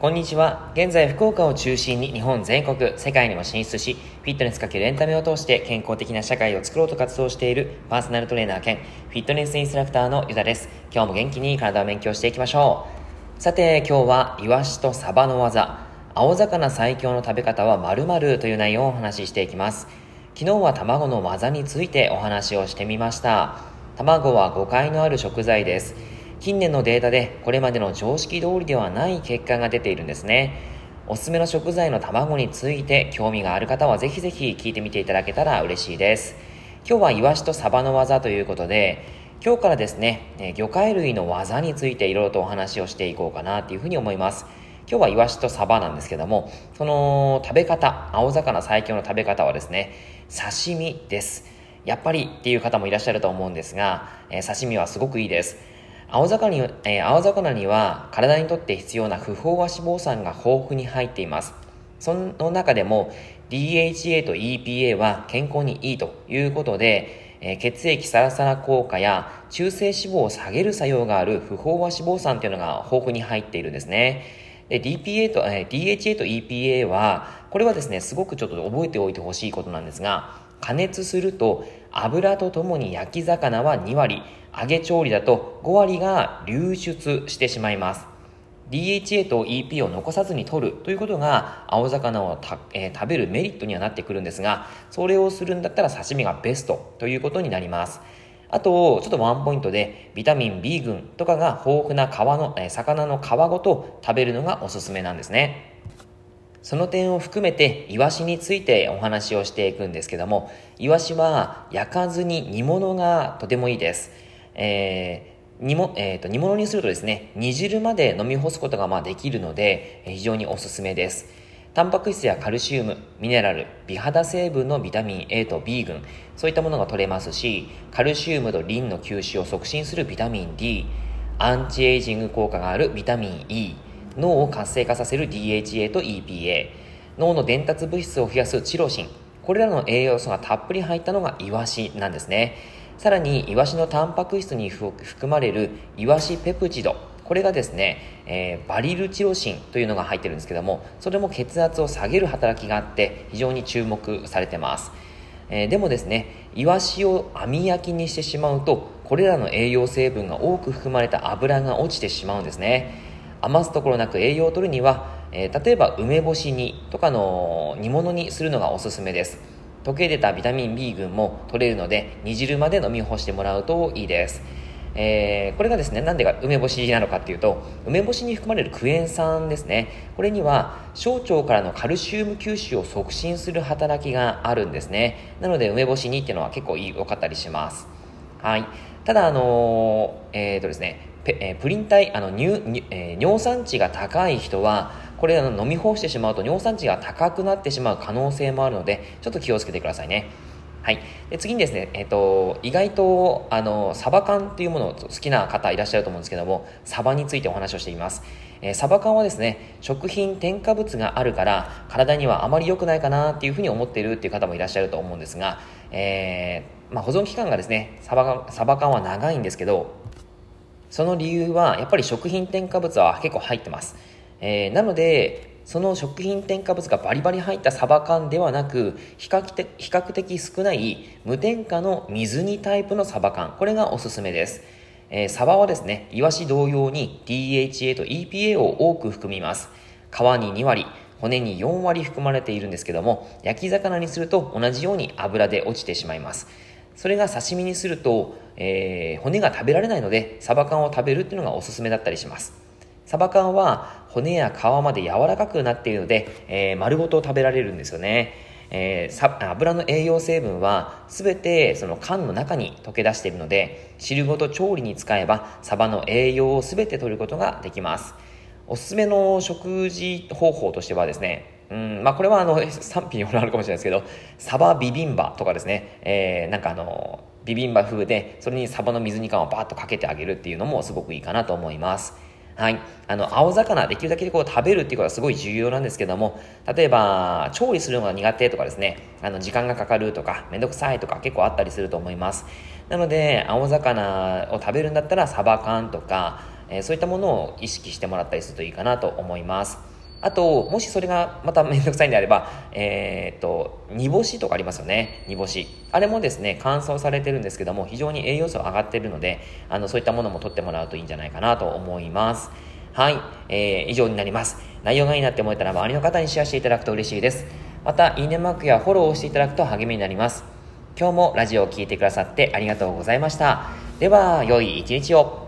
こんにちは。現在、福岡を中心に日本全国、世界にも進出し、フィットネスかけるエンタメを通して健康的な社会を作ろうと活動しているパーソナルトレーナー兼フィットネスインストラクターのユダです。今日も元気に体を勉強していきましょう。さて、今日はイワシとサバの技、青魚最強の食べ方は〇〇という内容をお話ししていきます。昨日は卵の技についてお話をしてみました。卵は誤解のある食材です。近年のデータでこれまでの常識通りではない結果が出ているんですね。おすすめの食材の卵について興味がある方はぜひぜひ聞いてみていただけたら嬉しいです。今日はイワシとサバの技ということで、今日からですね、魚介類の技についていろいろとお話をしていこうかなというふうに思います。今日はイワシとサバなんですけども、その食べ方、青魚最強の食べ方はですね、刺身です。やっぱりっていう方もいらっしゃると思うんですが、えー、刺身はすごくいいです。青魚に,、えー、青魚には体にとって必要な不飽和脂肪酸が豊富に入っています。その中でも DHA と EPA は健康にいいということで、えー、血液サラサラ効果や中性脂肪を下げる作用がある不飽和脂肪酸というのが豊富に入っているんですね。で DPA と、えー、DHA と EPA は、これはですね、すごくちょっと覚えておいてほしいことなんですが、加熱すると油とともに焼き魚は2割、揚げ調理だと5割が流出してしまいます。DHA と EP を残さずに取るということが青魚をたえー、食べるメリットにはなってくるんですが、それをするんだったら刺身がベストということになります。あと、ちょっとワンポイントで、ビタミン B 群とかが豊富な皮の、え、魚の皮ごと食べるのがおすすめなんですね。その点を含めて、イワシについてお話をしていくんですけども、イワシは焼かずに煮物がとてもいいです。えー煮もえーと、煮物にするとですね煮汁まで飲み干すことがまあできるので非常におすすめですタンパク質やカルシウムミネラル美肌成分のビタミン A と B 群そういったものが取れますしカルシウムとリンの吸収を促進するビタミン D アンチエイジング効果があるビタミン E 脳を活性化させる DHA と EPA 脳の伝達物質を増やすチロシンこれらの栄養素がたっぷり入ったのがイワシなんですね。さらにイワシのタンパク質に含まれるイワシペプチドこれがですね、えー、バリルチロシンというのが入ってるんですけどもそれも血圧を下げる働きがあって非常に注目されてます、えー、でもですねイワシを網焼きにしてしまうとこれらの栄養成分が多く含まれた油が落ちてしまうんですね。余すところなく栄養を取るには、えー、例えば梅干し煮とかの煮物にするのがおすすめです。溶け出たビタミン B 群も取れるので煮汁まで飲み干してもらうといいです。えー、これがですね、なんでか梅干しなのかっていうと、梅干しに含まれるクエン酸ですね。これには、小腸からのカルシウム吸収を促進する働きがあるんですね。なので、梅干しにっていうのは結構良かったりします。はい。ただ、あのー、えっ、ー、とですね、えプリン体、あの乳、え、尿酸値が高い人は、これあの飲み干してしまうと尿酸値が高くなってしまう可能性もあるので、ちょっと気をつけてくださいね。はい。で次にですね、え、ー、と、意外と、あの、サバ缶っていうものを好きな方いらっしゃると思うんですけども、サバについてお話をしています。えー、サバ缶はですね、食品添加物があるから、体にはあまり良くないかなっていうふうに思っているっていう方もいらっしゃると思うんですが、えー、まあ、保存期間がですね、サバサバ缶は長いんですけど、その理由は、やっぱり食品添加物は結構入ってます。えー、なので、その食品添加物がバリバリ入ったサバ缶ではなく比較的比較的少ない無添加の水煮タイプのサバ缶。これがおすすめです、えー、サバはですねイワシ同様に DHA と EPA を多く含みます。皮に2割骨に4割含まれているんですけども焼き魚にすると同じように油で落ちてしまいます。それが刺身にすると、えー、骨が食べられないのでサバ缶を食べるっていうのがおすすめだったりします。サバ缶は骨や皮まで柔らかくなっているので、えー、丸ごと食べられるんですよね。えー、油の栄養成分は全てその缶の中に溶け出しているので汁ごと調理に使えばサバの栄養を全て取ることができます。おすすめの食事方法としてはですねうんまあ、これはあの賛否にもあるかもしれないですけどサバビビンバとかですね、えー、なんかあのビビンバ風でそれにサバの水煮缶をバーッとかけてあげるっていうのもすごくいいかなと思います。はい。あの、青魚、できるだけこう食べるっていうことはすごい重要なんですけども、例えば、調理するのが苦手とかですね、あの、時間がかかるとか、めんどくさいとか結構あったりすると思います。なので、青魚を食べるんだったら、サバ缶とか、えー、そういったものを意識してもらったりするといいかなと思います。あと、もしそれがまためんどくさいんであれば、えー、っと、煮干しとかありますよね。煮干し。あれもですね、乾燥されてるんですけども、非常に栄養素上がってるので、あの、そういったものも取ってもらうといいんじゃないかなと思います。はい。えー、以上になります。内容がいいなって思えたら周りの方にシェアしていただくと嬉しいです。また、いいねマークやフォローをしていただくと励みになります。今日もラジオを聴いてくださってありがとうございました。では、良い一日を。